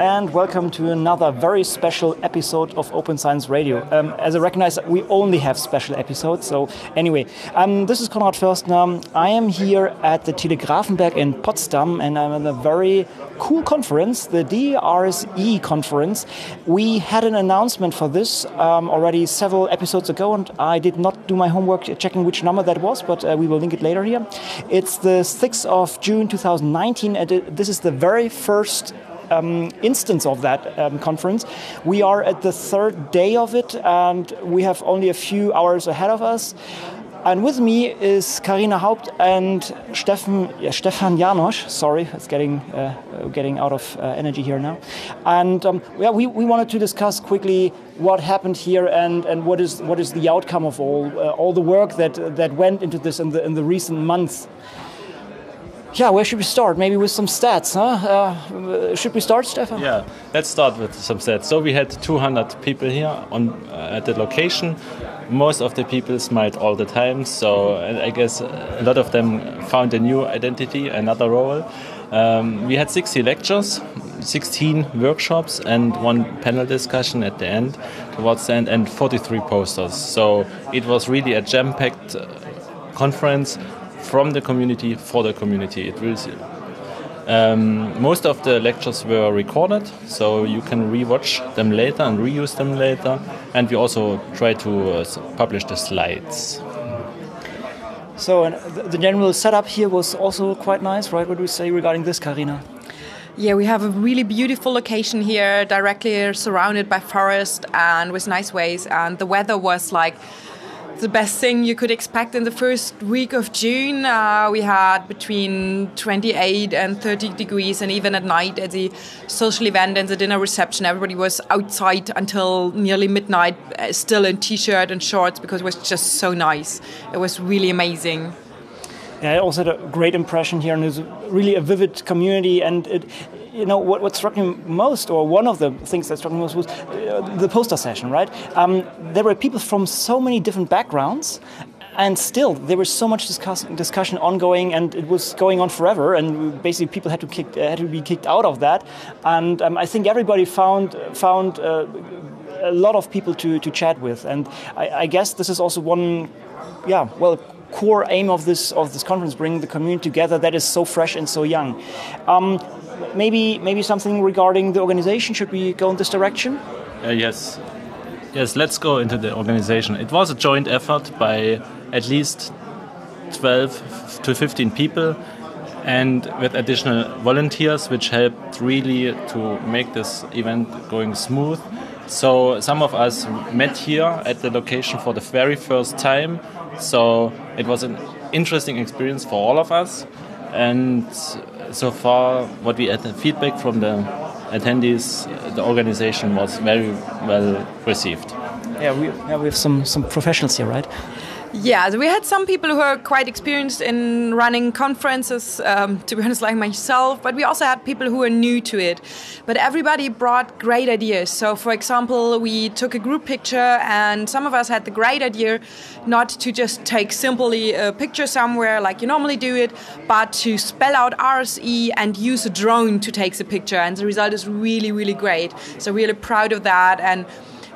and welcome to another very special episode of Open Science Radio. Um, as I recognize, we only have special episodes. So, anyway, um, this is Konrad Förstner. I am here at the Telegrafenberg in Potsdam, and I'm at a very cool conference, the DRSE conference. We had an announcement for this um, already several episodes ago, and I did not do my homework checking which number that was, but uh, we will link it later here. It's the 6th of June 2019, and it, this is the very first um, instance of that um, conference. We are at the third day of it, and we have only a few hours ahead of us. And with me is Carina Haupt and Stefan, yeah, Stefan Janosch. Sorry, it's getting uh, getting out of uh, energy here now. And um, yeah, we, we wanted to discuss quickly what happened here and, and what is what is the outcome of all uh, all the work that that went into this in the in the recent months. Yeah, where should we start? Maybe with some stats, huh? Uh, should we start, Stefan? Yeah, let's start with some stats. So we had 200 people here on uh, at the location. Most of the people smiled all the time, so I guess a lot of them found a new identity, another role. Um, we had 60 lectures, 16 workshops, and one panel discussion at the end, towards the end, and 43 posters. So it was really a jam-packed uh, conference from the community for the community. It will. Um, most of the lectures were recorded, so you can rewatch them later and reuse them later. And we also try to uh, publish the slides. So the general setup here was also quite nice, right? What do we say regarding this, Carina? Yeah, we have a really beautiful location here, directly surrounded by forest and with nice ways. And the weather was like the best thing you could expect in the first week of June. Uh, we had between 28 and 30 degrees, and even at night at the social event and the dinner reception, everybody was outside until nearly midnight, uh, still in t-shirt and shorts because it was just so nice. It was really amazing. Yeah, I also had a great impression here, and it's really a vivid community, and it, you know what, what struck me most, or one of the things that struck me most was uh, the poster session. Right, um, there were people from so many different backgrounds, and still there was so much discuss discussion ongoing, and it was going on forever. And basically, people had to kick, had to be kicked out of that. And um, I think everybody found found. Uh, a lot of people to, to chat with, and I, I guess this is also one, yeah, well, core aim of this of this conference, bringing the community together that is so fresh and so young. Um, maybe maybe something regarding the organization. Should we go in this direction? Uh, yes, yes. Let's go into the organization. It was a joint effort by at least 12 to 15 people and with additional volunteers which helped really to make this event going smooth so some of us met here at the location for the very first time so it was an interesting experience for all of us and so far, what we had feedback from the attendees, the organization was very well received. Yeah, we, yeah, we have some, some professionals here, right? Yeah, we had some people who are quite experienced in running conferences, um, to be honest, like myself, but we also had people who are new to it. But everybody brought great ideas. So, for example, we took a group picture, and some of us had the great idea not to just take simply a picture somewhere like you normally do it, but to spell out RSE and use a drone to take the picture. And the result is really, really great. So, really proud of that. And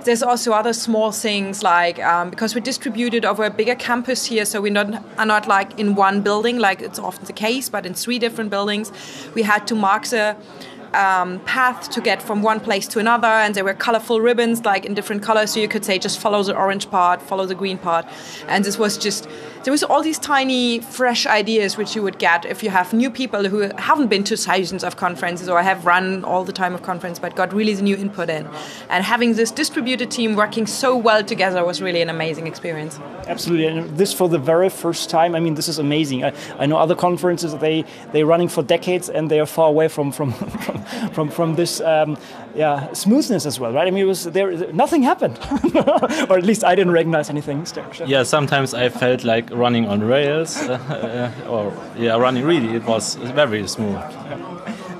there's also other small things like um, because we're distributed over a bigger campus here, so we not are not like in one building like it's often the case, but in three different buildings. We had to mark the um, path to get from one place to another, and there were colorful ribbons, like in different colors. So you could say just follow the orange part, follow the green part, and this was just there was all these tiny, fresh ideas which you would get if you have new people who haven't been to thousands of conferences or have run all the time of conference, but got really the new input in. And having this distributed team working so well together was really an amazing experience. Absolutely, and this for the very first time. I mean, this is amazing. I, I know other conferences they they're running for decades and they are far away from from from, from, from this um, yeah smoothness as well, right? I mean, it was there. Nothing happened, or at least I didn't recognize anything. Yeah, sometimes I felt like running on rails, uh, or yeah, running really. It was very smooth.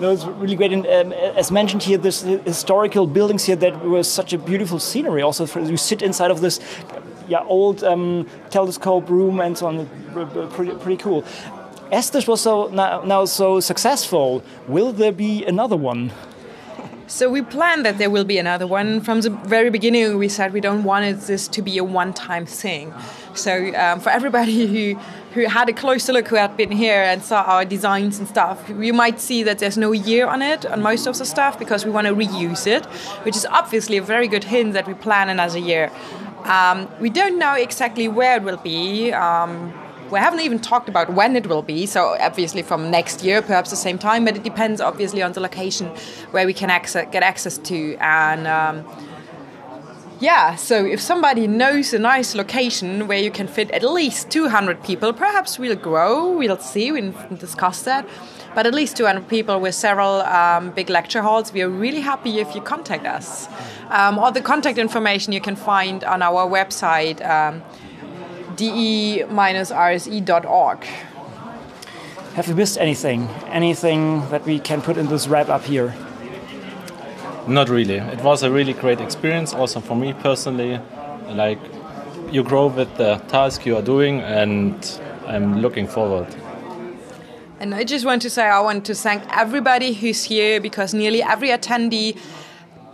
No, was really great. And um, as mentioned here, this historical buildings here that was such a beautiful scenery. Also, for, you sit inside of this yeah, old um, telescope room and so on. Pretty, pretty cool. As this was so now, now so successful, will there be another one? So we planned that there will be another one. From the very beginning, we said we don't want this to be a one-time thing. So um, for everybody who who had a closer look, who had been here and saw our designs and stuff, you might see that there's no year on it on most of the stuff because we want to reuse it, which is obviously a very good hint that we plan another year. Um, we don't know exactly where it will be. Um, we haven't even talked about when it will be, so obviously from next year, perhaps the same time, but it depends obviously on the location where we can access, get access to. And um, yeah, so if somebody knows a nice location where you can fit at least 200 people, perhaps we'll grow, we'll see, we can discuss that. But at least 200 people with several um, big lecture halls, we are really happy if you contact us. Um, all the contact information you can find on our website. Um, de-rse.org. Have we missed anything? Anything that we can put in this wrap up here? Not really. It was a really great experience, also for me personally. Like, you grow with the task you are doing, and I'm looking forward. And I just want to say I want to thank everybody who's here because nearly every attendee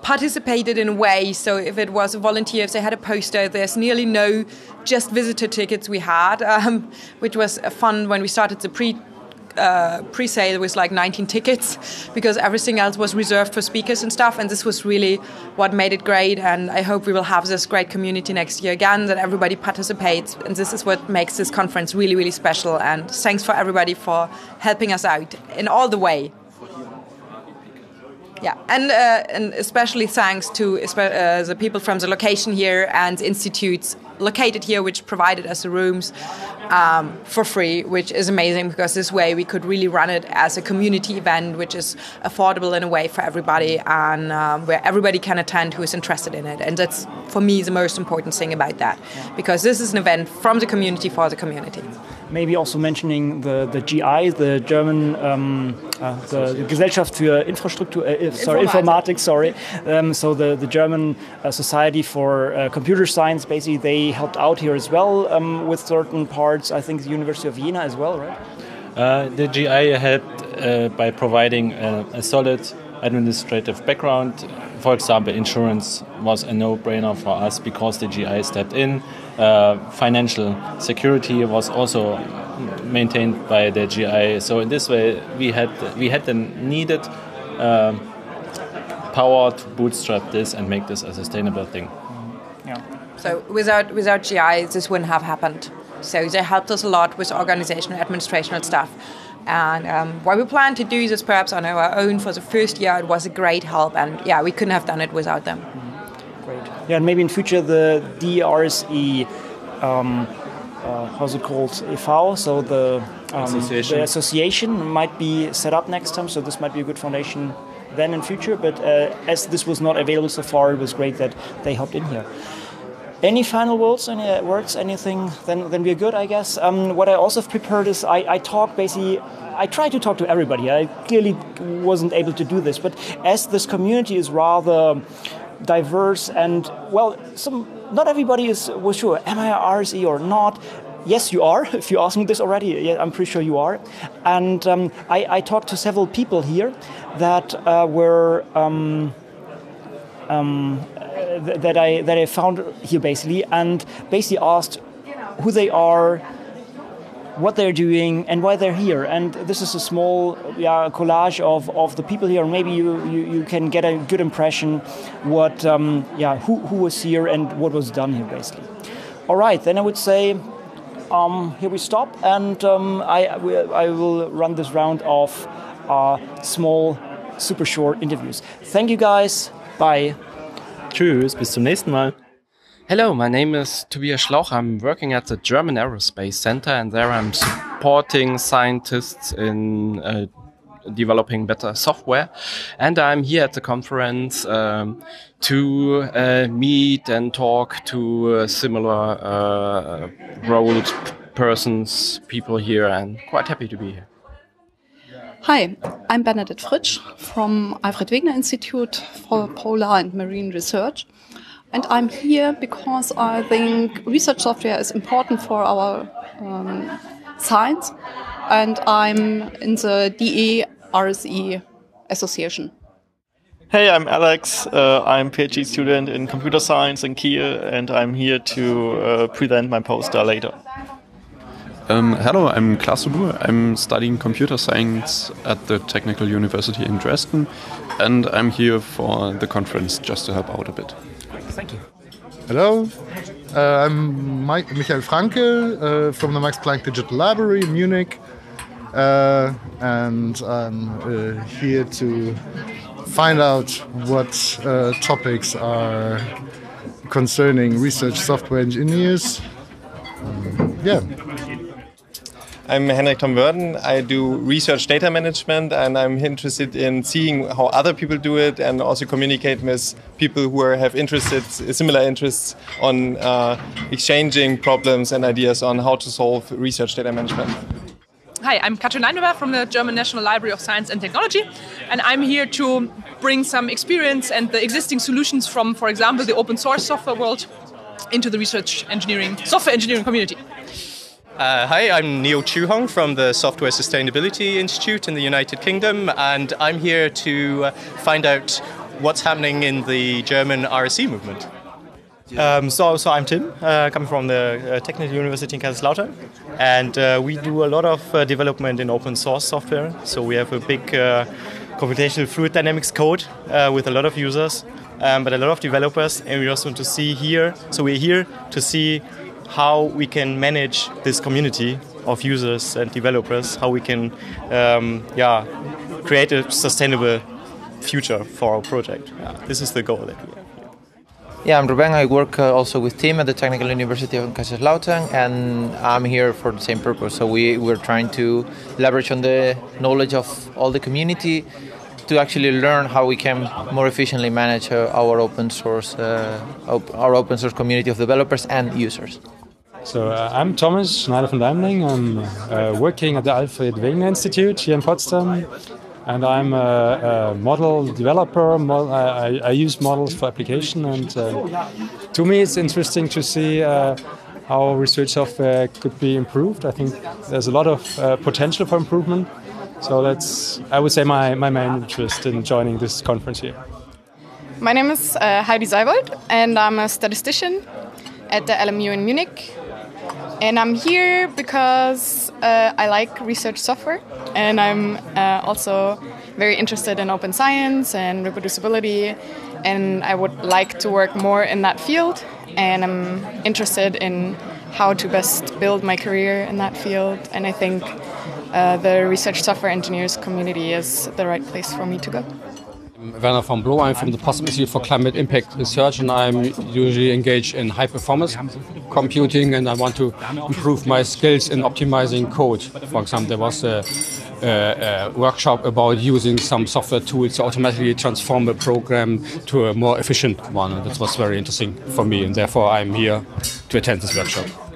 participated in a way. So if it was a volunteer, if they had a poster, there's nearly no just visitor tickets we had, um, which was fun when we started the pre. Uh, pre-sale with like 19 tickets because everything else was reserved for speakers and stuff and this was really what made it great and i hope we will have this great community next year again that everybody participates and this is what makes this conference really really special and thanks for everybody for helping us out in all the way yeah, and uh, and especially thanks to uh, the people from the location here and institutes located here, which provided us the rooms um, for free, which is amazing because this way we could really run it as a community event, which is affordable in a way for everybody and um, where everybody can attend who is interested in it. And that's for me the most important thing about that because this is an event from the community for the community. Maybe also mentioning the, the GI, the German um, uh, the, the Gesellschaft für Infrastruktur, uh, sorry, Informatik, sorry. Um, so the, the German uh, Society for uh, Computer Science, basically, they helped out here as well um, with certain parts. I think the University of Vienna as well, right? Uh, the GI helped uh, by providing a, a solid administrative background. For example, insurance was a no-brainer for us because the GI stepped in. Uh, financial security was also maintained by the GI. So in this way, we had we had the needed uh, power to bootstrap this and make this a sustainable thing. Yeah. So without without GI, this wouldn't have happened. So they helped us a lot with organizational, administrational stuff. And um, what we plan to do this perhaps on our own for the first year, it was a great help. And yeah, we couldn't have done it without them. Great. Yeah, and maybe in future the DRSE, um, uh, how's it called, EV, so the, um, association. the association might be set up next time. So this might be a good foundation then in future. But uh, as this was not available so far, it was great that they hopped in here. Any final words? Any uh, words? Anything? Then, then we're good, I guess. Um, what I also have prepared is I, I talk basically. I try to talk to everybody. I clearly wasn't able to do this, but as this community is rather diverse and well, some not everybody is was sure. Am I RSE or not? Yes, you are. If you ask me this already, yeah, I'm pretty sure you are. And um, I, I, talked to several people here that uh, were. Um, um, that I that I found here basically, and basically asked who they are, what they're doing, and why they're here. And this is a small yeah, collage of, of the people here. Maybe you, you, you can get a good impression what um, yeah who, who was here and what was done here basically. All right, then I would say. Um, here we stop, and um, I, I will run this round of uh, small, super short interviews. Thank you guys. Bye. Tschüss, bis zum nächsten Mal. Hello, my name is Tobias Schlauch. I'm working at the German Aerospace Center, and there I'm supporting scientists in uh, developing better software. And I'm here at the conference um, to uh, meet and talk to uh, similar uh, roles, persons, people here, and quite happy to be here. Hi, I'm Bernadette Fritsch from Alfred Wegener Institute for Polar and Marine Research. And I'm here because I think research software is important for our um, science. And I'm in the DE RSE Association. Hey, I'm Alex. Uh, I'm a PhD student in computer science in Kiel, and I'm here to uh, present my poster later. Um, hello, I'm Klaas de I'm studying computer science at the Technical University in Dresden, and I'm here for the conference just to help out a bit. Thank you. Hello, uh, I'm Mike, Michael Franke uh, from the Max Planck Digital Library in Munich, uh, and I'm uh, here to find out what uh, topics are concerning research software engineers. Um, yeah. I'm Henrik Tom Wörden. I do research data management and I'm interested in seeing how other people do it and also communicate with people who are, have similar interests on uh, exchanging problems and ideas on how to solve research data management. Hi, I'm Katrin Leinweber from the German National Library of Science and Technology, and I'm here to bring some experience and the existing solutions from, for example, the open source software world into the research engineering, software engineering community. Uh, hi, I'm Neil Chue Hong from the Software Sustainability Institute in the United Kingdom, and I'm here to uh, find out what's happening in the German RSE movement. Um, so, so I'm Tim, uh, coming from the uh, Technical University in Kaiserslautern, and uh, we do a lot of uh, development in open source software. So we have a big uh, computational fluid dynamics code with a lot of users, um, but a lot of developers, and we also want to see here. So we're here to see how we can manage this community of users and developers, how we can, um, yeah, create a sustainable future for our project. Yeah, this is the goal that we have. Yeah, I'm Ruben. I work uh, also with Tim at the Technical University of Kaiserslautern, and I'm here for the same purpose. So we, we're trying to leverage on the knowledge of all the community to actually learn how we can more efficiently manage uh, our open source, uh, op our open source community of developers and users. So uh, I'm Thomas Schneider von Deimling. I'm uh, working at the Alfred Wegener Institute here in Potsdam and I'm a, a model developer. I, I, use models for application, and uh, to me, it's interesting to see uh, how research software could be improved. I think there's a lot of uh, potential for improvement. So that's, I would say, my, my main interest in joining this conference here. My name is uh, Heidi Seibold, and I'm a statistician at the LMU in Munich. And I'm here because uh, I like research software, and I'm uh, also very interested in open science and reproducibility, and I would like to work more in that field. And I'm interested in how to best build my career in that field, and I think uh, the research software engineers community is the right place for me to go. Werner von Bloh. I'm from the Potsdam Institute for Climate Impact Research, and I'm usually engaged in high performance computing, and I want to improve my skills in optimizing code. For example, there was a, a, a workshop about using some software tools to automatically transform a program to a more efficient one, and that was very interesting for me, and therefore I'm here to attend this workshop.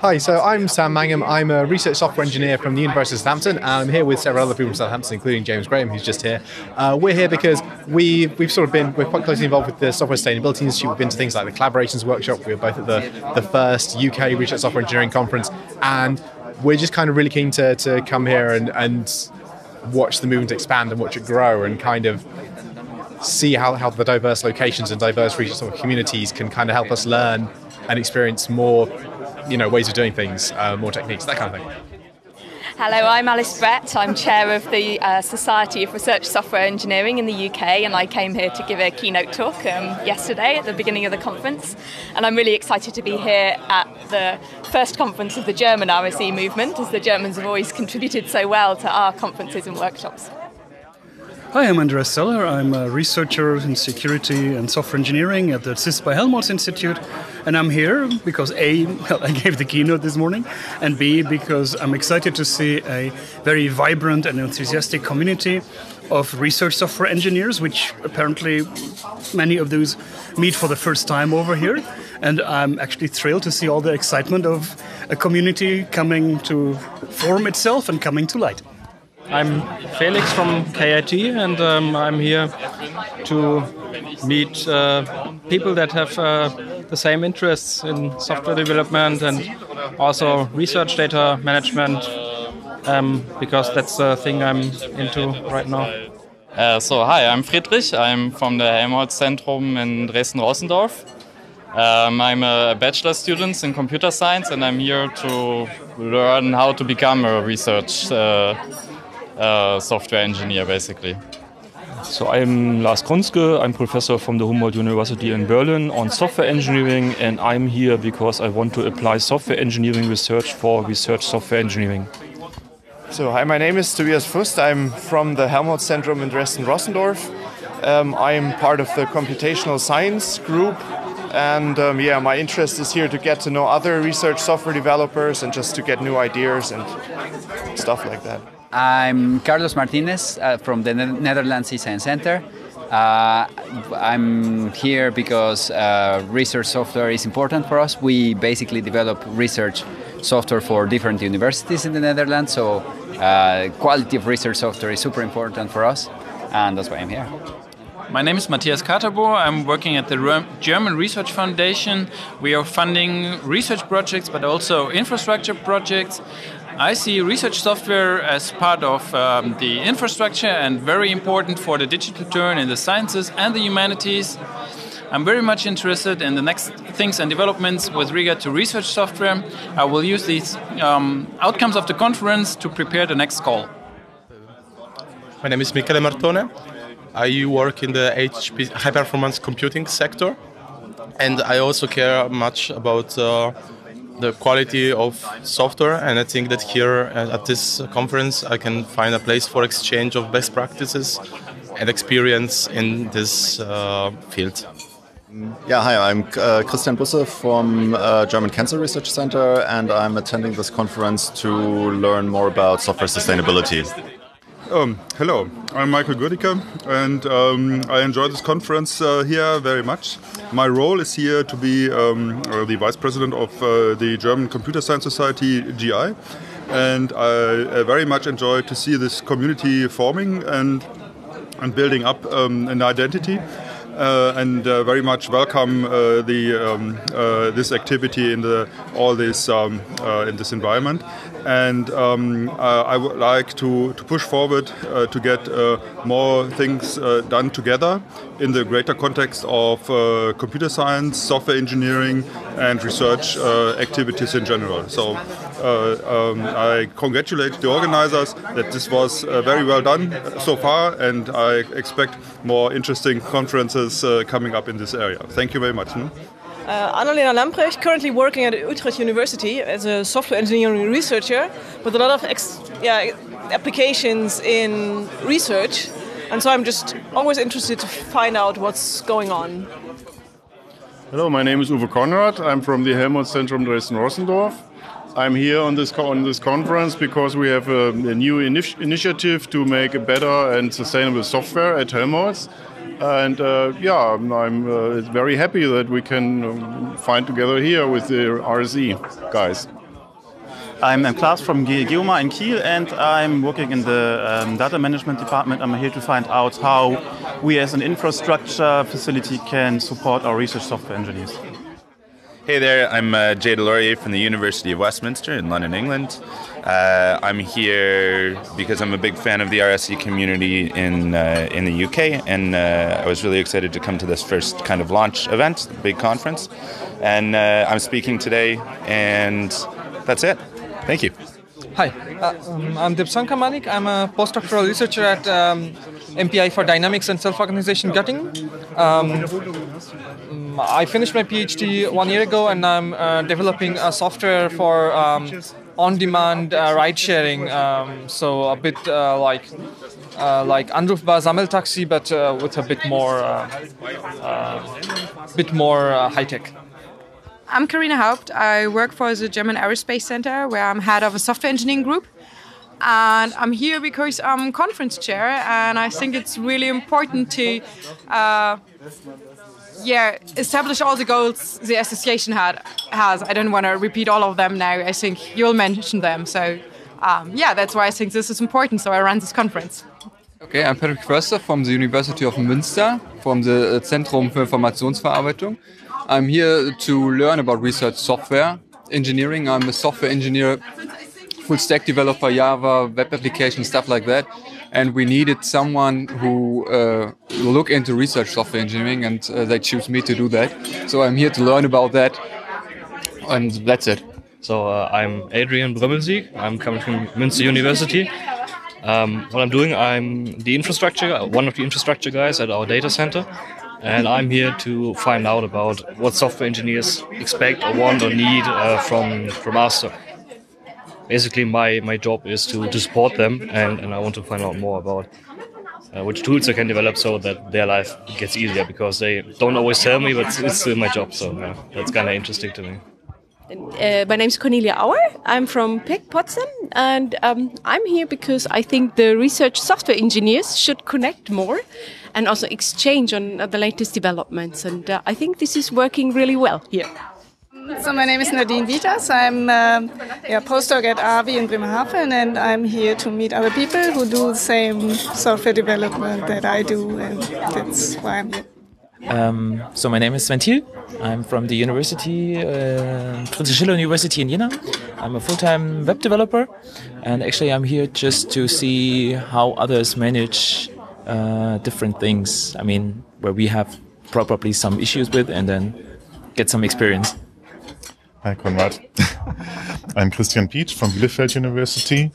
Hi, so I'm Sam Mangham. I'm a research software engineer from the University of Southampton, and I'm here with several other people from Southampton, including James Graham, who's just here. Uh, we're here because we, we've sort of been, we're quite closely involved with the Software Sustainability Institute. We've been to things like the Collaborations Workshop. We were both at the, the first UK Research Software Engineering Conference, and we're just kind of really keen to, to come here and, and watch the movement expand and watch it grow and kind of see how, how the diverse locations and diverse research software communities can kind of help us learn and experience more you know ways of doing things, uh, more techniques, that kind of thing. Hello, I'm Alys Brett. I'm chair of the uh, Society of Research Software Engineering in the UK, and I came here to give a keynote talk um, yesterday at the beginning of the conference. And I'm really excited to be here at the first conference of the German RSE movement, as the Germans have always contributed so well to our conferences and workshops. Hi, I'm Andreas Zeller. I'm a researcher in security and software engineering at the CISPA Helmholtz Institute. And I'm here because A, well, I gave the keynote this morning, and B, because I'm excited to see a very vibrant and enthusiastic community of research software engineers, which apparently many of those meet for the first time over here. And I'm actually thrilled to see all the excitement of a community coming to form itself and coming to light. I'm Felix from KIT, and um, I'm here to meet uh, people that have uh, the same interests in software development and also research data management, um, because that's the thing I'm into right now. Uh, so, hi, I'm Friedrich. I'm from the Helmholtz Zentrum in Dresden-Rossendorf. Um, I'm a bachelor student in computer science and I'm here to learn how to become a research uh, software engineer, basically. So I'm Lars Grunske, I'm professor from the Humboldt University in Berlin on software engineering and I'm here because I want to apply software engineering research for research software engineering. So, hi, my name is Tobias Fust. I'm from the Helmholtz Zentrum in Dresden-Rossendorf. Um, I'm part of the computational science group, and um, yeah, my interest is here to get to know other research software developers and just to get new ideas and stuff like that. I'm Carlos Martinez uh, from the Netherlands eScience Center. Uh, I'm here because uh, research software is important for us. We basically develop research software for different universities in the Netherlands, so uh, quality of research software is super important for us, and that's why I'm here. My name is Matthias Katerbow. I'm working at the German Research Foundation. We are funding research projects, but also infrastructure projects. I see research software as part of um, the infrastructure and very important for the digital turn in the sciences and the humanities. I'm very much interested in the next things and developments with regard to research software. I will use these um, outcomes of the conference to prepare the next call. My name is Michele Martone. I work in the HP high performance computing sector, and I also care much about uh, the quality of software. And I think that here at this conference, I can find a place for exchange of best practices and experience in this uh, field. Yeah, hi, I'm uh, Christian Busse from uh, German Cancer Research Center, and I'm attending this conference to learn more about software sustainability. Um, hello, I'm Michael Goedicke, and um, I enjoy this conference uh, here very much. My role is here to be um, uh, the vice president of uh, the German Computer Science Society, GI, and I very much enjoy to see this community forming and and building up um, an identity. Uh, and uh, very much welcome uh, the um, this activity in the all this um, in this environment. And um, I would like to, to push forward to get more things done together in the greater context of computer science, software engineering, and research activities in general. So um, I congratulate the organizers that this was very well done so far, and I expect more interesting conferences uh, coming up in this area. Thank you very much. Hmm? Uh, Anna-Lena Lamprecht, currently working at Utrecht University as a software engineering researcher with a lot of yeah, applications in research. And so I'm just always interested to find out what's going on. Hello, my name is Uwe Konrad. I'm from the Helmholtz Zentrum Dresden-Rossendorf. I'm here on this on this conference because we have a, a new initi initiative to make a better and sustainable software at Helmholtz. And uh, yeah, I'm uh, very happy that we can um, find together here with the RSE guys. I'm Klaas from GEOMAR in Kiel and I'm working in the um, data management department. I'm here to find out how we as an infrastructure facility can support our research software engineers. Hey there, I'm uh, Jay Delorier from the University of Westminster in London, England. Uh, I'm here because I'm a big fan of the RSE community in uh, in the UK, and uh, I was really excited to come to this first kind of launch event, big conference. And uh, I'm speaking today, and that's it. Thank you. Hi, uh, um, I'm Debsankha Manik. I'm a postdoctoral researcher at um, MPI for Dynamics and Self-Organization Göttingen. Um, I finished my PhD one year ago, and I'm uh, developing a software for um, on-demand uh, ride-sharing. Um, so a bit uh, like uh, like Anrufbar Sammeltaxi, but uh, with a bit more bit more high-tech. I'm Carina Haupt. I work for the German Aerospace Center, where I'm head of a software engineering group. And I'm here because I'm conference chair, and I think it's really important to, uh, yeah, establish all the goals the association had has. I don't want to repeat all of them now. I think you'll mention them. So, um, yeah, that's why I think this is important. So I run this conference. Okay, I'm Patrick Förster from the University of Münster, from the Zentrum für Informationsverarbeitung. I'm here to learn about research software engineering. I'm a software engineer, full stack developer, Java, web application, stuff like that. and we needed someone who uh, look into research software engineering, and uh, they choose me to do that. So I'm here to learn about that, and that's it. So uh, I'm Adrian Brömmelsieg. I'm coming from Münster University. Um, what I'm doing, I'm the infrastructure, one of the infrastructure guys at our data center, and I'm here to find out about what software engineers expect or want or need uh, from from us. So basically, my, my job is to, to support them, and, and I want to find out more about uh, which tools I can develop so that their life gets easier because they don't always tell me, but it's still my job. So uh, that's kind of interesting to me. Uh, my name is Cornelia Auer. I'm from PIK Potsdam, and um, I'm here because I think the research software engineers should connect more and also exchange on the latest developments. And uh, I think this is working really well here. So my name is Nadine Vitas. I'm um, a postdoc at RWE in Bremerhaven, and I'm here to meet other people who do the same software development that I do, and that's why I'm here. Um, so my name is Sven Thiel. I'm from the University, uh, Friedrich Schiller University in Jena. I'm a full-time web developer, and actually I'm here just to see how others manage uh, different things. I mean, where we have probably some issues with, and then get some experience. Hi, Konrad. I'm Christian Pietsch from Bielefeld University,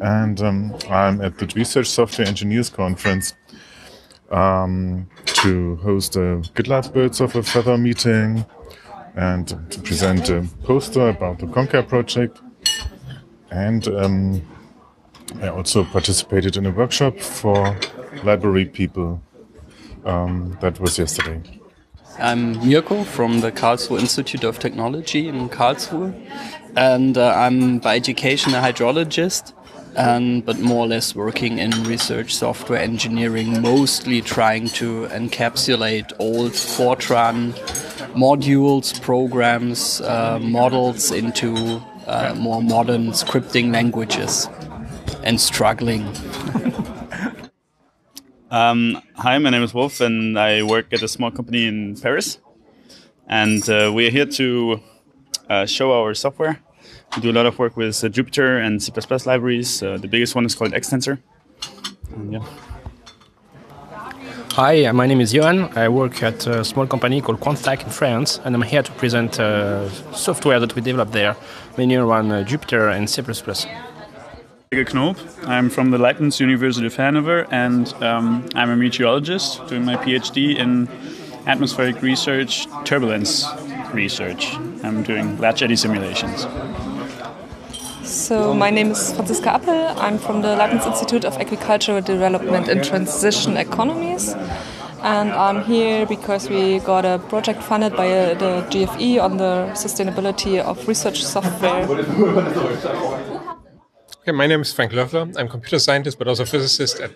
and um, I'm at the Research Software Engineers Conference um, to host a GitLab Birds of a Feather meeting and to present a poster about the Conquaire project. And um, I also participated in a workshop for library people. Um, that was yesterday. I'm Mirko from the Karlsruhe Institute of Technology in Karlsruhe, and uh, I'm by education a hydrologist um, but more or less working in research software engineering, mostly trying to encapsulate old Fortran modules, programs, uh, models into uh, more modern scripting languages and struggling. um, hi, my name is Wolf, and I work at a small company in Paris. And uh, we are here to uh, show our software we do a lot of work with uh, Jupyter and C++ libraries. Uh, the biggest one is called xtensor. And, yeah. Hi, my name is Johan. I work at a small company called Quantstack in France, and I'm here to present uh, software that we developed there, mainly around uh, Jupyter and C++. Helge Knoop. I'm from the Leibniz University of Hanover, and um, I'm a meteorologist doing my PhD in atmospheric research, turbulence research. I'm doing large eddy simulations. So my name is Franziska Appel. I'm from the Leibniz Institute of Agricultural Development and Transition Economies. And I'm here because we got a project funded by uh, the GFE on the sustainability of research software. Okay, my name is Frank Löffler. I'm a computer scientist, but also physicist at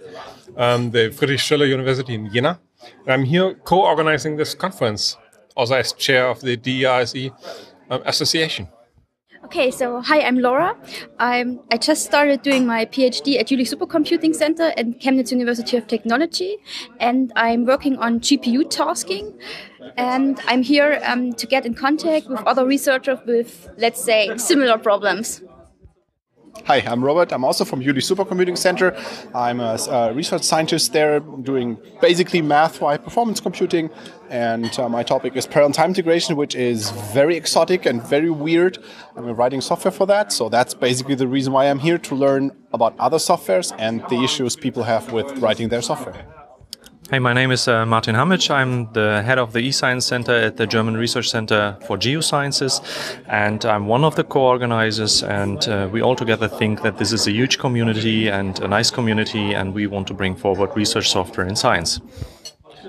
um, the Friedrich Schiller University in Jena. And I'm here co-organizing this conference, also as chair of the DRSE um, association. Okay, so hi, I'm Laura. I'm, I just started doing my PhD at Jülich Supercomputing Center at Chemnitz University of Technology, and I'm working on GPU tasking. And I'm here um, to get in contact with other researchers with, let's say, similar problems. Hi, I'm Robert. I'm also from Jülich Supercomputing Center. I'm a, research scientist there doing basically math for performance computing. And uh, my topic is parallel time integration, which is very exotic and very weird. I'm writing software for that. So that's basically the reason why I'm here to learn about other softwares and the issues people have with writing their software. Hey, my name is uh, Martin Hammitzsch. I'm the head of the eScience Center at the German Research Center for Geosciences, and I'm one of the co-organizers. And uh, we all together think that this is a huge community and a nice community, and we want to bring forward research software in science.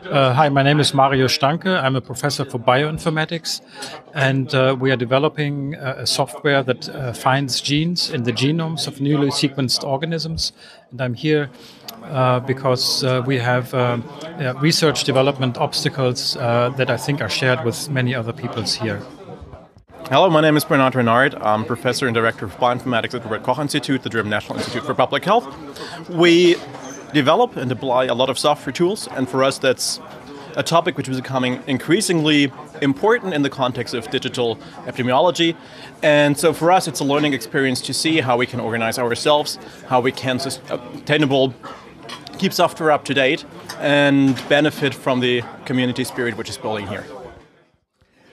Uh, hi, my name is Mario Stanke. I'm a professor for bioinformatics, and uh, we are developing uh, a software that uh, finds genes in the genomes of newly sequenced organisms. And I'm here uh, because uh, we have research development obstacles that I think are shared with many other peoples here. Hello, my name is Bernhard Renard. I'm professor and director of bioinformatics at the Robert Koch Institute, the German National Institute for Public Health. We develop and apply a lot of software tools, and for us, that's a topic which is becoming increasingly important in the context of digital epidemiology. And so for us, it's a learning experience to see how we can organize ourselves, how we can sustainable keep software up to date, and benefit from the community spirit which is building here.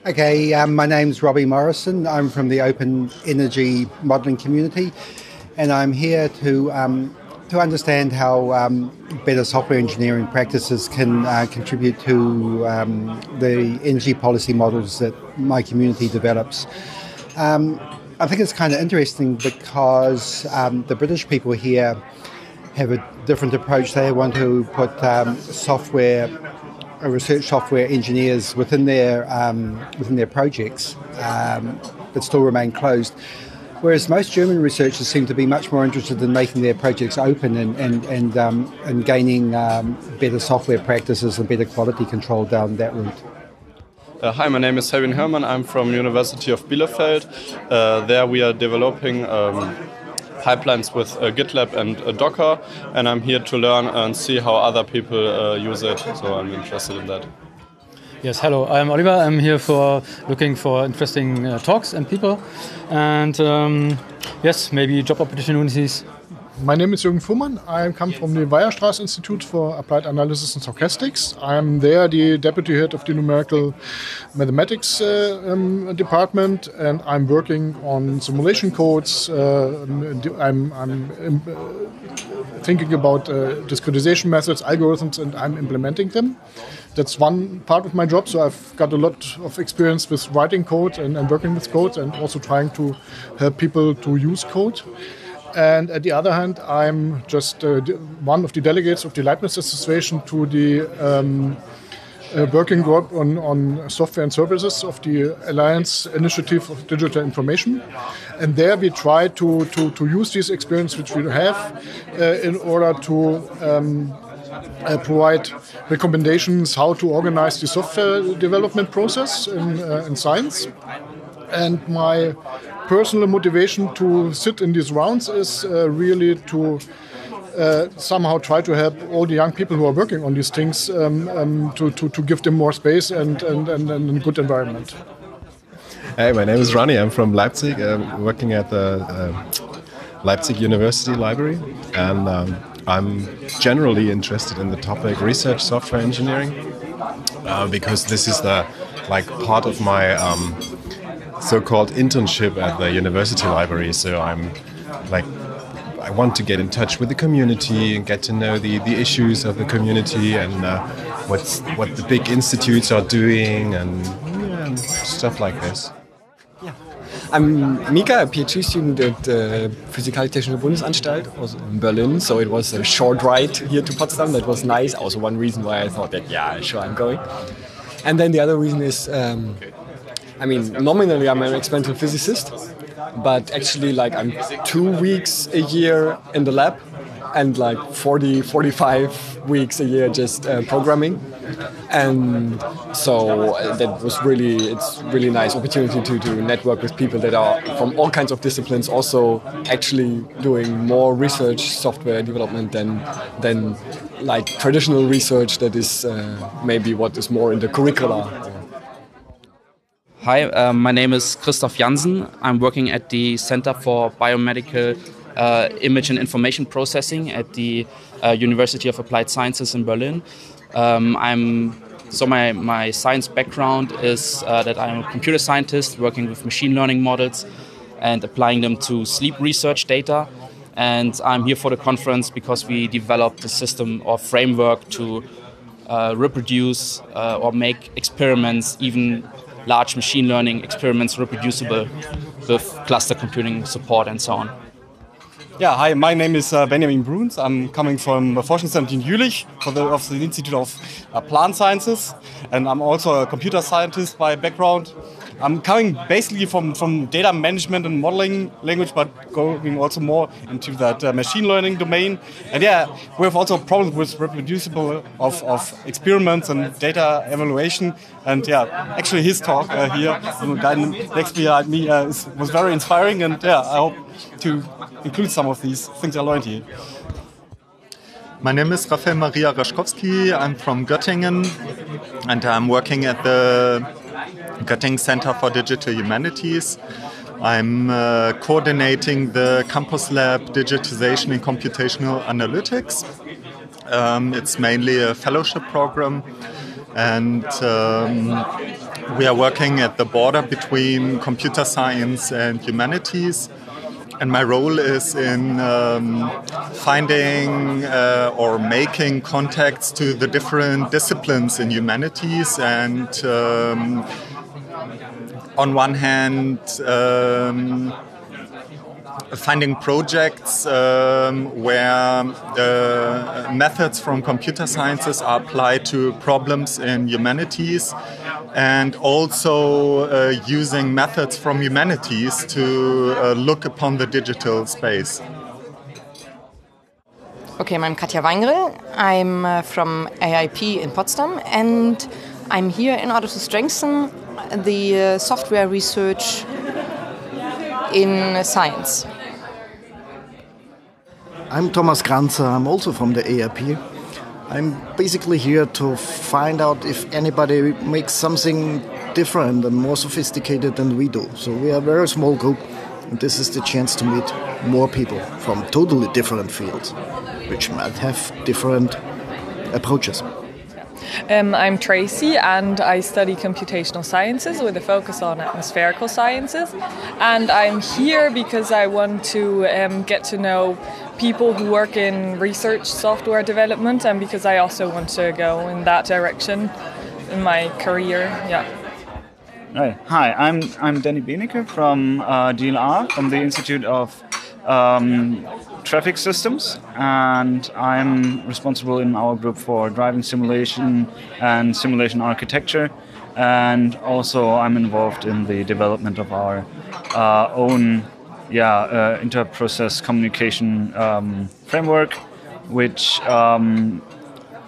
Okay, um, my name's Robbie Morrison. I'm from the Open Energy Modeling community, and I'm here to um, to understand how um, better software engineering practices can uh, contribute to um, the energy policy models that my community develops. Um, I think it's kind of interesting because um, the British people here have a different approach. They want to put um, software, uh, research software engineers within their um, within their projects, but still remain closed. Whereas most German researchers seem to be much more interested in making their projects open and, and, and, um, and gaining um, better software practices and better quality control down that route. Uh, hi, my name is Helvin Hermann. I'm from University of Bielefeld. Uh, there we are developing um, pipelines with uh, GitLab and uh, Docker, and I'm here to learn and see how other people uh, use it. So I'm interested in that. Yes, hello. I'm Oliver. I'm here for looking for interesting uh, talks and people, and um, yes, maybe job opportunities. My name is Jürgen Fuhrmann. I come from the Weierstrass Institute for Applied Analysis and Stochastics. I'm there the deputy head of the numerical mathematics uh, um, department, and I'm working on simulation codes. Uh, I'm, I'm um, thinking about uh, discretization methods, algorithms, and I'm implementing them that's one part of my job. So I've got a lot of experience with writing code and, and working with code and also trying to help people to use code. And at the other hand, I'm just uh, one of the delegates of the Leibniz Association to the um, uh, working group on, on software and services of the Alliance Initiative of Digital Information. And there we try to, to, to use this experience which we have uh, in order to um, uh, provide recommendations how to organize the software development process in, uh, in science. And my personal motivation to sit in these rounds is uh, really to uh, somehow try to help all the young people who are working on these things um, um, to, to, to, give them more space and, and, and, and, a good environment. Hey, my name is Ronnie. I'm from Leipzig, I'm working at the uh, Leipzig University Library. And um, I'm generally interested in the topic research software engineering uh, because this is the like part of my um, so-called internship at the university library. So I'm like I want to get in touch with the community and get to know the, the issues of the community and uh, what's what the big institutes are doing and yeah, stuff like this. I'm Mika, a PhD student at the uh, Physikalisch-Technische Bundesanstalt also in Berlin. So it was a short ride here to Potsdam. That was nice. Also one reason why I thought that, yeah, sure, I'm going. And then the other reason is, um, I mean, nominally I'm an experimental physicist, but actually like I'm two weeks a year in the lab and like 40, 45 weeks a year just uh, programming and so uh, that was really it's really nice opportunity to, to network with people that are from all kinds of disciplines also actually doing more research software development than than like traditional research that is uh, maybe what is more in the curricula Hi, uh, my name is Christoph Jansen. I'm working at the Center for Biomedical uh, Image and Information Processing at the uh, University of Applied Sciences in Berlin. Um, I'm so my, my science background is uh, that I'm a computer scientist working with machine learning models and applying them to sleep research data. And I'm here for the conference because we developed a system or framework to uh, reproduce uh, or make experiments, even large machine learning experiments, reproducible with cluster computing support and so on. Yeah, hi, my name is uh, Benjamin Bruns. I'm coming from the Forschungszentrum in Jülich the, of the Institute of uh, Plant Sciences, and I'm also a computer scientist by background. I'm coming basically from, from data management and modeling language, but going also more into that uh, machine learning domain. And yeah, we have also problems with reproducible of, of experiments and data evaluation. And yeah, actually his talk uh, here, the guy next behind me, uh, is, was very inspiring. And yeah, I hope to include some of these things I learned here. My name is Rafael Maria Raschkowski. I'm from Göttingen and I'm working at the Göttingen Center for Digital Humanities. I'm uh, coordinating the Campus Lab Digitization and Computational Analytics. Um, it's mainly a fellowship program, and um, we are working at the border between computer science and humanities. And my role is in um, finding uh, or making contacts to the different disciplines in humanities and um, on one hand, um, finding projects um, where uh, methods from computer sciences are applied to problems in humanities, and also uh, using methods from humanities to uh, look upon the digital space. Okay, I'm Katja Weingre. I'm uh, from AIP in Potsdam, and I'm here in order to strengthen the uh, software research in science. I'm Thomas Kranzer, I'm also from the AIP. I'm basically here to find out if anybody makes something different and more sophisticated than we do. So we are a very small group, and this is the chance to meet more people from totally different fields, which might have different approaches. Um, I'm Tracy and I study computational sciences with a focus on atmospherical sciences. And I'm here because I want to um, get to know people who work in research software development and because I also want to go in that direction in my career. Yeah. Hi, I'm, I'm Danny Benecke from uh, DLR, from the Institute of um, traffic systems, and I'm responsible in our group for driving simulation and simulation architecture. And also, I'm involved in the development of our uh, own yeah, uh, inter-process communication um, framework, which um,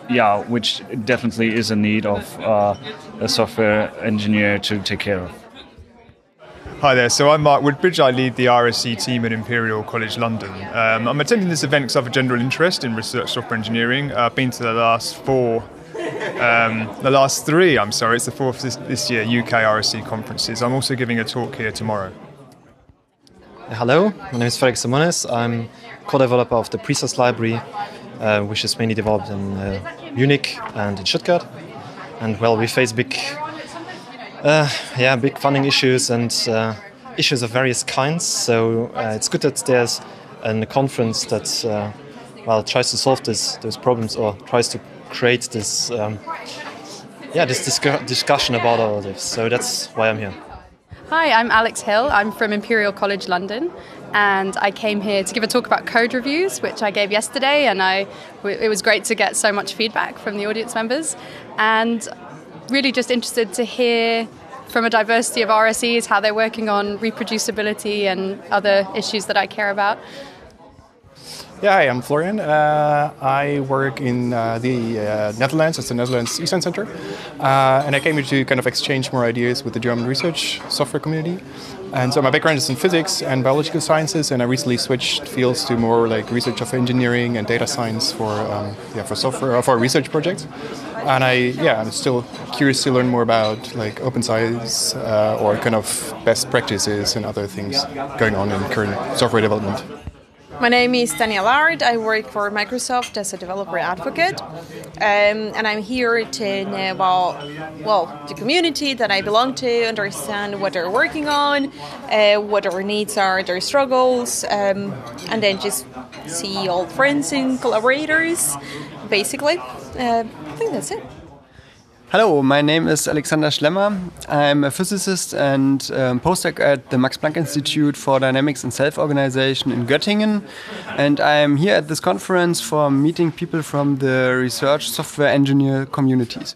yeah, which definitely is a need of uh, a software engineer to take care of. Hi there, so I'm Mark Woodbridge. I lead the RSE team at Imperial College London. Um, I'm attending this event because I have a general interest in research software engineering. I've been to the last four, um, the last three, I'm sorry, it's the fourth this, this year UK RSE conferences. I'm also giving a talk here tomorrow. Hello, my name is Felix Simones. I'm co-developer of the preCICE library, uh, which is mainly developed in uh, Munich and in Stuttgart. And well, we face big yeah, big funding issues and uh, issues of various kinds. So uh, it's good that there's a conference that uh, well tries to solve this, those problems or tries to create this um, yeah this discu discussion about all of this. So that's why I'm here. Hi, I'm Alex Hill. I'm from Imperial College London, and I came here to give a talk about code reviews, which I gave yesterday, and I it was great to get so much feedback from the audience members, and really just interested to hear from a diversity of RSEs how they're working on reproducibility and other issues that I care about. Yeah, hi, I'm Florian. Uh, I work in uh, the uh, Netherlands, it's the Netherlands eScience Center. Uh, and I came here to kind of exchange more ideas with the German research software community. And so my background is in physics and biological sciences, and I recently switched fields to more like research of engineering and data science for um, yeah for software for research projects. And I yeah I'm still curious to learn more about like open science uh, or kind of best practices and other things going on in current software development. My name is Tania Allard. I work for Microsoft as a developer advocate, um, and I'm here to know about well the community that I belong to, understand what they're working on, uh, what their needs are, their struggles, um, and then just see old friends and collaborators. Basically, uh, I think that's it. Hello, my name is Alexander Schlemmer. I'm a physicist and um, postdoc at the Max Planck Institute for Dynamics and Self-Organization in Göttingen. And I'm here at this conference for meeting people from the research software engineer communities.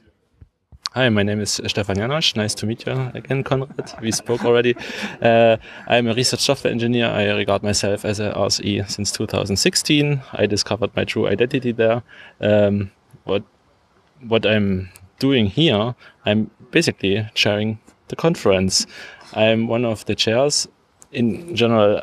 Hi, my name is Stephan Janosch. Nice to meet you again, Konrad. We spoke already. Uh, I'm a research software engineer. I regard myself as a RSE since 2016. I discovered my true identity there. Um, what what I'm doing here, I'm basically chairing the conference. I'm one of the chairs. In general,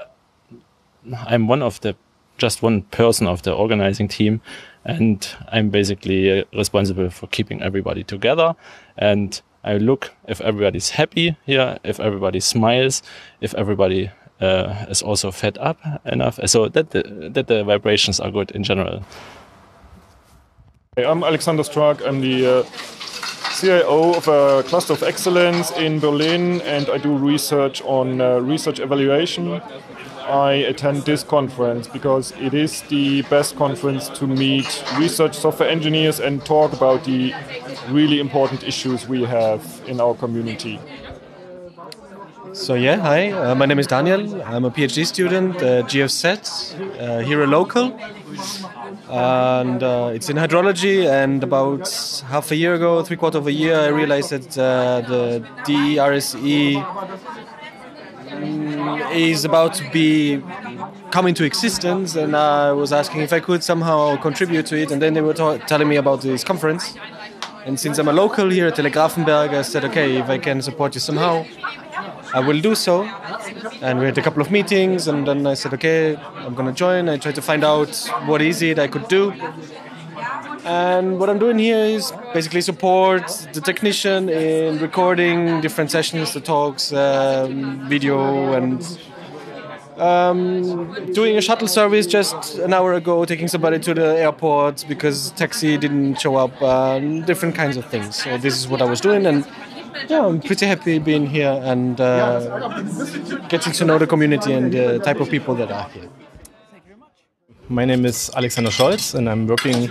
I'm one of the just one person of the organizing team, and I'm basically responsible for keeping everybody together. And I look if everybody's happy here, if everybody smiles, if everybody uh, is also fed up enough, so that the, that the vibrations are good in general. I'm Alexander Struck. I'm the uh, CIO of a cluster of excellence in Berlin, and I do research on uh, research evaluation. I attend this conference because it is the best conference to meet research software engineers and talk about the really important issues we have in our community. So yeah, hi, uh, my name is Daniel. I'm a PhD student at GFZ, uh, here a local. And uh, it's in hydrology and about half a year ago, three quarter of a year, I realized that uh, the DERSE mm, is about to be come into existence and I was asking if I could somehow contribute to it and then they were telling me about this conference and since I'm a local here at Telegrafenberg I said okay if I can support you somehow I will do so. And we had a couple of meetings, and then I said, okay, I'm going to join. I tried to find out what is it I could do. And what I'm doing here is basically support the technician in recording different sessions, the talks, um, video, and um, doing a shuttle service just an hour ago, taking somebody to the airport because taxi didn't show up, different kinds of things. So this is what I was doing, and yeah, I'm pretty happy being here and uh, getting to know the community and the type of people that are here. My name is Alexander Scholz and I'm working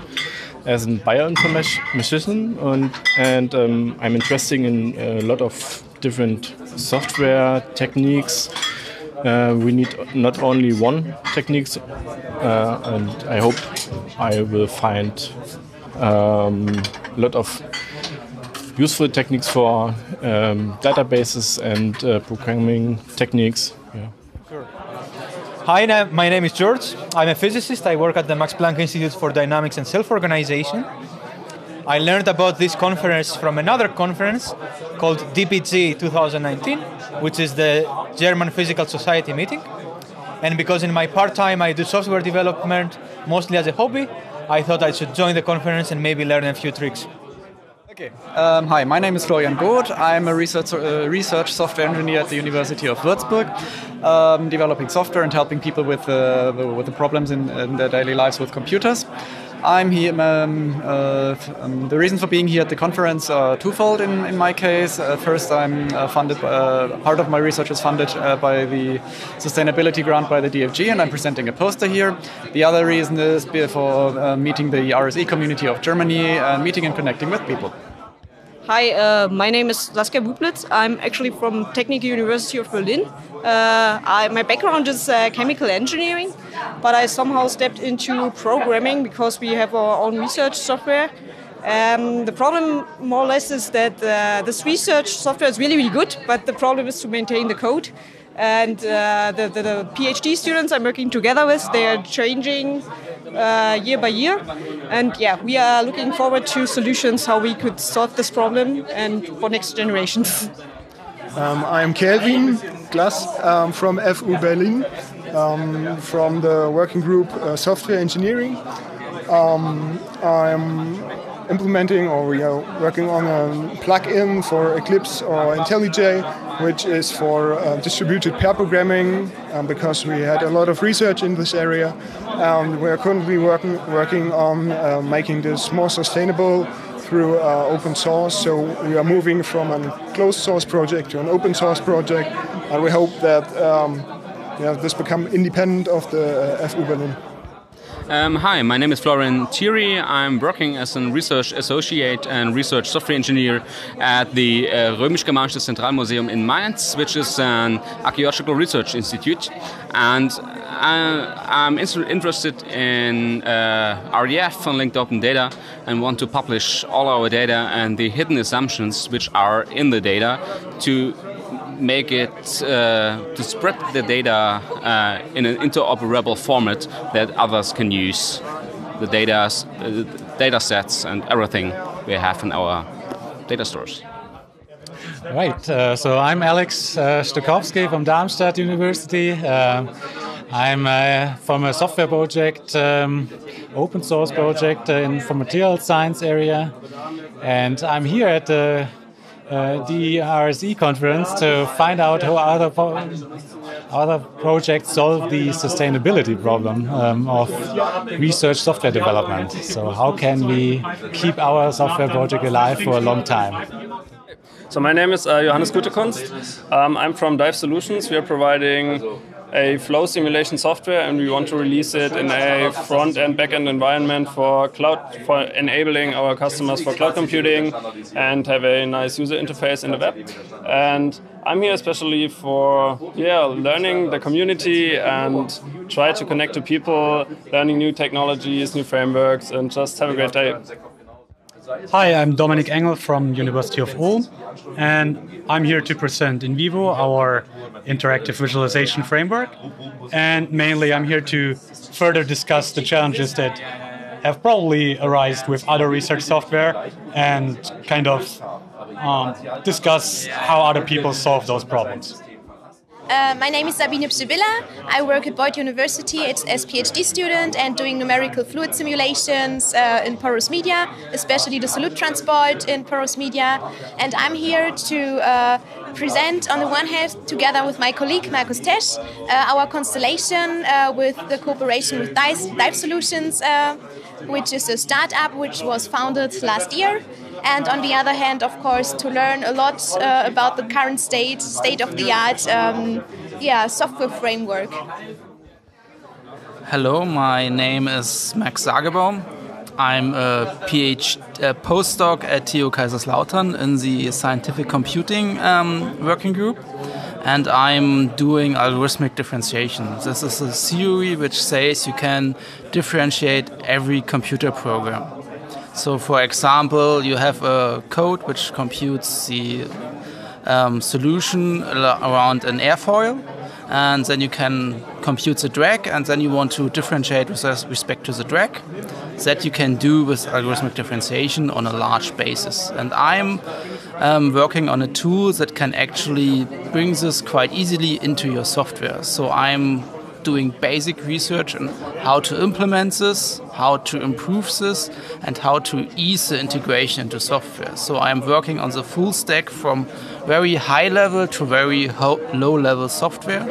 as a bioinformatician and, and um, I'm interested in a lot of different software techniques. Uh, we need not only one techniques, uh, and I hope I will find um, a lot of useful techniques for um, databases and uh, programming techniques. Yeah. Sure. Hi, my name is George. I'm a physicist. I work at the Max Planck Institute for Dynamics and Self-Organization. I learned about this conference from another conference called DPG 2019, which is the German Physical Society meeting. And because in my part-time I do software development mostly as a hobby, I thought I should join the conference and maybe learn a few tricks. Okay. Um, hi, my name is Florian Goth. I'm a research, uh, research software engineer at the University of Würzburg, um, developing software and helping people with, uh, with the problems in, in, their daily lives with computers. I'm here. Um, uh, um, the reason for being here at the conference are twofold. In, in my case, uh, first, I'm uh, funded. Uh, part of my research is funded uh, by the sustainability grant by the DFG, and I'm presenting a poster here. The other reason is for uh, meeting the RSE community of Germany and meeting and connecting with people. Hi, my name is Saskia Bublitz. I'm actually from Technical University of Berlin. Uh, I, my background is uh, chemical engineering, but I somehow stepped into programming because we have our own research software. Um, the problem, more or less, is that uh, this research software is really, really good, but the problem is to maintain the code. And uh, the, the, the PhD students I'm working together with, they are changing uh, year by year. And yeah, we are looking forward to solutions how we could solve this problem and for next generations. Um, I'm Kelvin Glass um, from FU Berlin, um, from the working group uh, Software Engineering. Um, I'm implementing or we are working on a plugin for Eclipse or IntelliJ, which is for uh, distributed pair programming um, because we had a lot of research in this area. Um, we are currently working, working on uh, making this more sustainable through uh, open source. So we are moving from a closed source project to an open source project, and we hope that um, yeah, this become independent of the uh, FU Berlin. Um, hi, my name is Florian Thiery. I'm working as a research associate and research software engineer at the uh, Römisch-Germanisches Zentralmuseum in Mainz, which is an archaeological research institute. And I, am interested in uh, RDF and linked open data and want to publish all our data and the hidden assumptions which are in the data to make it uh, to spread the data uh, in an interoperable format that others can use the data, data sets and everything we have in our data stores. Right, uh, so I'm Alex uh, Stukowski from Darmstadt University. Uh, I'm uh, from a software project, um, open source project uh, in for material science area, and I'm here at the uh, RSE conference to find out how other other projects solve the sustainability problem um, of research software development. So how can we keep our software project alive for a long time? So my name is uh, Johannes Gutekunst. Um, I'm from Dive Solutions. We are providing a flow simulation software and we want to release it in a front and back end environment for cloud for enabling our customers for cloud computing and have a nice user interface in the web. And I'm here especially for yeah learning the community and try to connect to people learning new technologies new frameworks and just have a great day Hi, I'm Dominic Engel from University of Ulm, and I'm here to present Inviwo our interactive visualization framework. And mainly, I'm here to further discuss the challenges that have probably arisen with other research software and kind of um, discuss how other people solve those problems. Uh, my name is Sabine Psibilla. I work at Boyd University as a PhD student and doing numerical fluid simulations uh, in porous media, especially the solute transport in porous media. And I'm here to uh, present, on the one hand, together with my colleague Markus Tesch, uh, our constellation uh, with the cooperation with Dive, Dive Solutions, uh, which is a startup which was founded last year and on the other hand, of course, to learn a lot uh, about the current state, state of the art, um, yeah, software framework. Hello, my name is Max Sagebaum. I'm a PhD a postdoc at TU Kaiserslautern in the scientific computing um, working group, and I'm doing algorithmic differentiation. This is a theory which says you can differentiate every computer program. So, for example, you have a code which computes the um, solution around an airfoil, and then you can compute the drag, and then you want to differentiate with respect to the drag. That you can do with algorithmic differentiation on a large basis. And I'm um, working on a tool that can actually bring this quite easily into your software. So I'm doing basic research on how to implement this, how to improve this, and how to ease the integration into software. So I'm working on the full stack from very high level to very low level software.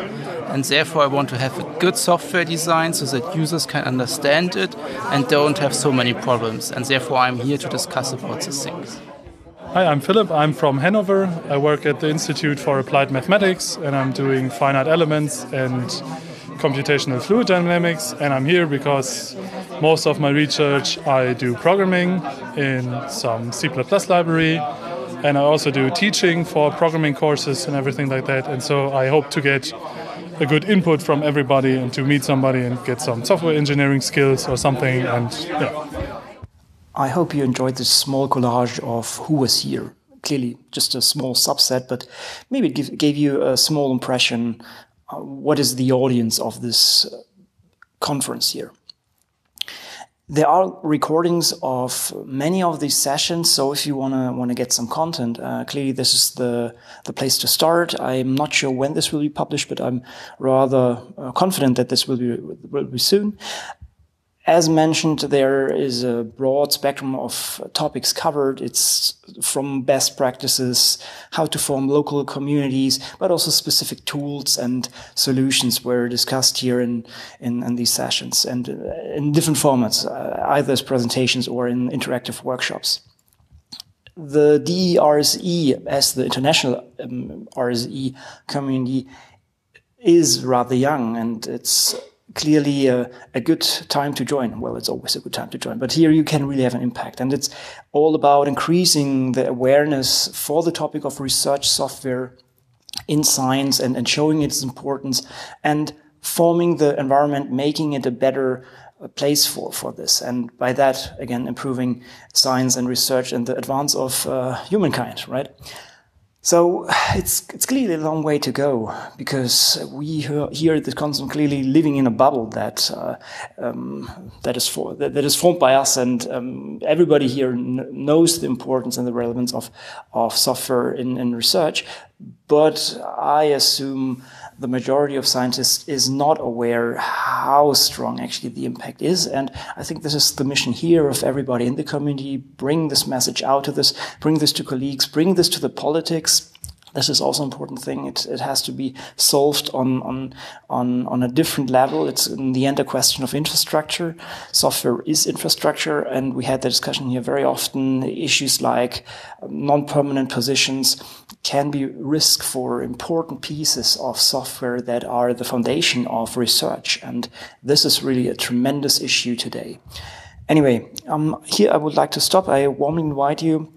And therefore, I want to have a good software design so that users can understand it and don't have so many problems. And therefore, I'm here to discuss about these things. Hi, I'm Philip. I'm from Hanover. I work at the Institute for Applied Mathematics and I'm doing finite elements and computational fluid dynamics, and I'm here because most of my research I do programming in some C++ library, and I also do teaching for programming courses and everything like that. And so I hope to get a good input from everybody and to meet somebody and get some software engineering skills or something. And yeah. I hope you enjoyed this small collage of who was here. Clearly, just a small subset, but maybe it gave you a small impression what is the audience of this uh, conference here. There are recordings of many of these sessions, so if you wanna wanna get some content, uh, clearly this is the the place to start. I'm not sure when this will be published, but I'm rather uh, confident that this will be will be soon. As mentioned, there is a broad spectrum of topics covered. It's from best practices, how to form local communities, but also specific tools and solutions were discussed here in, in, in these sessions and uh, in different formats, uh, either as presentations or in interactive workshops. The DERSE, as the international um, RSE community, is rather young and it's clearly a, a, good time to join. Well, it's always a good time to join, but here you can really have an impact. And it's all about increasing the awareness for the topic of research software in science and, and showing its importance and forming the environment, making it a better uh, place for, for this. And by that, again, improving science and research and the advance of uh, humankind, right? So it's it's clearly a long way to go because we here at the Consum clearly living in a bubble that uh, um, that is for that, that is formed by us, and um, everybody here knows the importance and the relevance of of software in, in research. But I assume the majority of scientists is not aware how strong actually the impact is. And I think this is the mission here of everybody in the community. Bring this message out to this, bring this to colleagues, bring this to the politics, this is also an important thing. It, it has to be solved on, on, on, on a different level. It's in the end a question of infrastructure. Software is infrastructure. And we had the discussion here very often. Issues like non-permanent positions can be risk for important pieces of software that are the foundation of research. And this is really a tremendous issue today. Anyway, um, here I would like to stop. I warmly invite you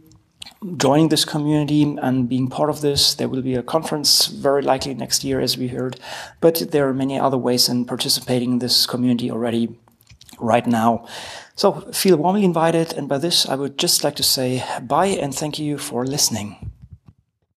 joining this community and being part of this. There will be a conference very likely next year, as we heard, but there are many other ways in participating in this community already right now. So feel warmly invited. And by this, I would just like to say bye and thank you for listening.